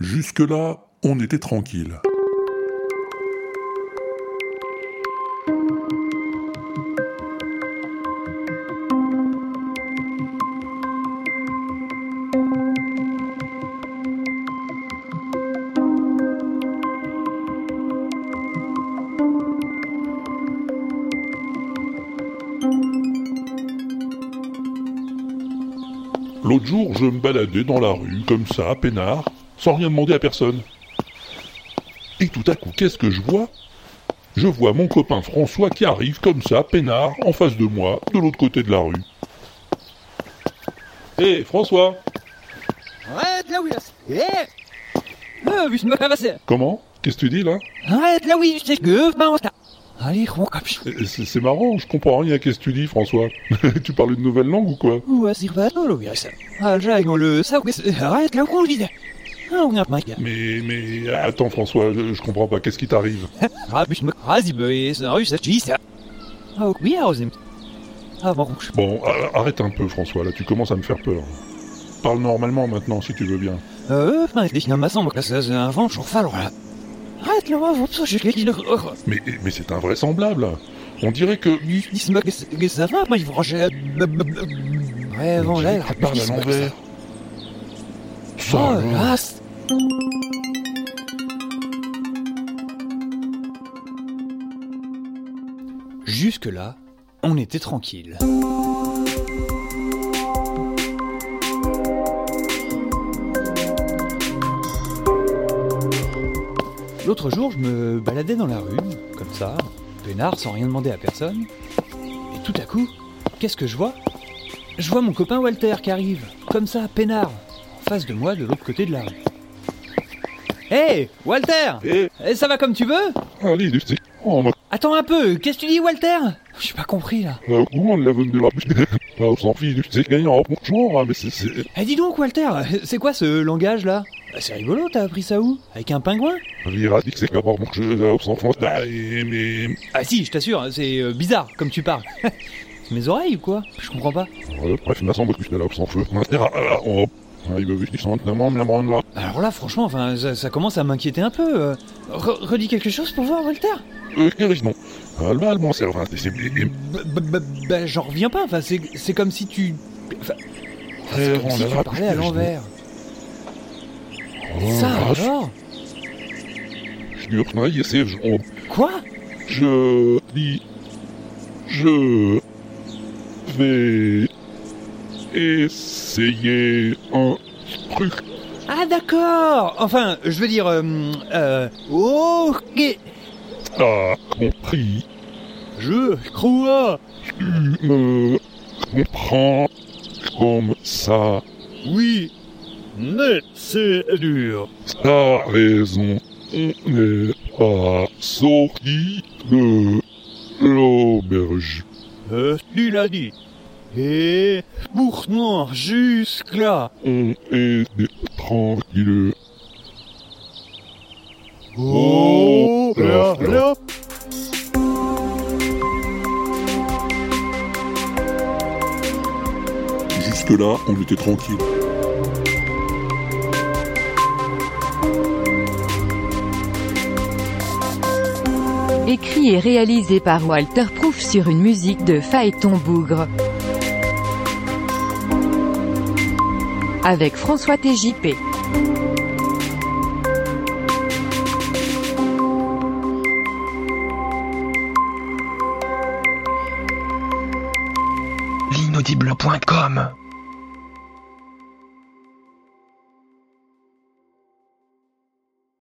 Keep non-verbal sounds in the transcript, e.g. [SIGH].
Jusque-là, on était tranquille. L'autre jour, je me baladais dans la rue, comme ça, peinard, sans rien demander à personne. Et tout à coup, qu'est-ce que je vois? Je vois mon copain François qui arrive comme ça, peinard, en face de moi, de l'autre côté de la rue. Hé, François Arrête là oui Eh Euh, Comment? Qu'est-ce que tu dis là? Arrête là oui, sais que Allez. Eh, C'est c'est marrant, je comprends rien à qu'est-ce que tu dis, François. [LAUGHS] tu parles une nouvelle langue ou quoi? Ouais, c'est pas toi, le virus. Ah, j'ai le ça, oui, c'est- arrête là, on le Ah. Mais, mais, attends, François, je, je comprends pas, qu'est-ce qui t'arrive? [LAUGHS] Mais bon, arrête un peu, François, là, tu commences à me faire peur. Parle normalement maintenant, si tu veux bien. Euh. Mais, mais c'est invraisemblable. On dirait que... Tu parles à l'envers. Jusque-là, on était tranquille. L'autre jour, je me baladais dans la rue, comme ça, peinard, sans rien demander à personne. Et tout à coup, qu'est-ce que je vois? Je vois mon copain Walter qui arrive, comme ça, peinard, en face de moi, de l'autre côté de la rue. Hé, Walter Eh, Eh, Ça va comme tu veux allez, tu sais... Oh, ma... Attends un peu, qu'est-ce que tu dis, Walter J'ai pas compris là. euh, Comment on l'a vendu de la... [LAUGHS] Ah, On s'en fiche, tu sais, gagnant, bonjour, hein, mais c'est... c'est- Eh, dis donc, Walter, [LAUGHS] c'est quoi ce langage là Bah, C'est rigolo, t'as appris ça où Avec un pingouin Vira dit que c'est d'abord mon jeu, là, on s'en fout. Ah, et- mais... Ah si, je t'assure, c'est euh, bizarre comme tu parles. c'est [LAUGHS] mes oreilles ou quoi Je comprends pas. Euh, bref, m'a semblé que j'étais là, on s'en fout. Ah, ah, oh. Ah, là. Alors là, franchement, enfin, ça, ça commence à m'inquiéter un peu. euh. Re- redis quelque chose pour voir, Walter Bah, bah, j'en reviens pas, enfin, c'est comme si tu... Enfin, c'est comme si tu la parlais à l'envers. Oh, Ça je- alors Quoi? Je dis, je vais essayer un truc. Ah d'accord Enfin, je veux dire... Euh, euh, ok T'as compris Je crois Tu me comprends comme ça. Oui Mais c'est dur T'as raison. On n'est pas sorti de l'auberge. Euh, tu l'as dit Et pourtant, jusque-là On était tranquille. Oh là, là. Jusque-là, on était tranquille. Écrit et réalisé par Walter Proof sur une musique de Phaéton Bougre. Avec François TJP. l'inaudible.com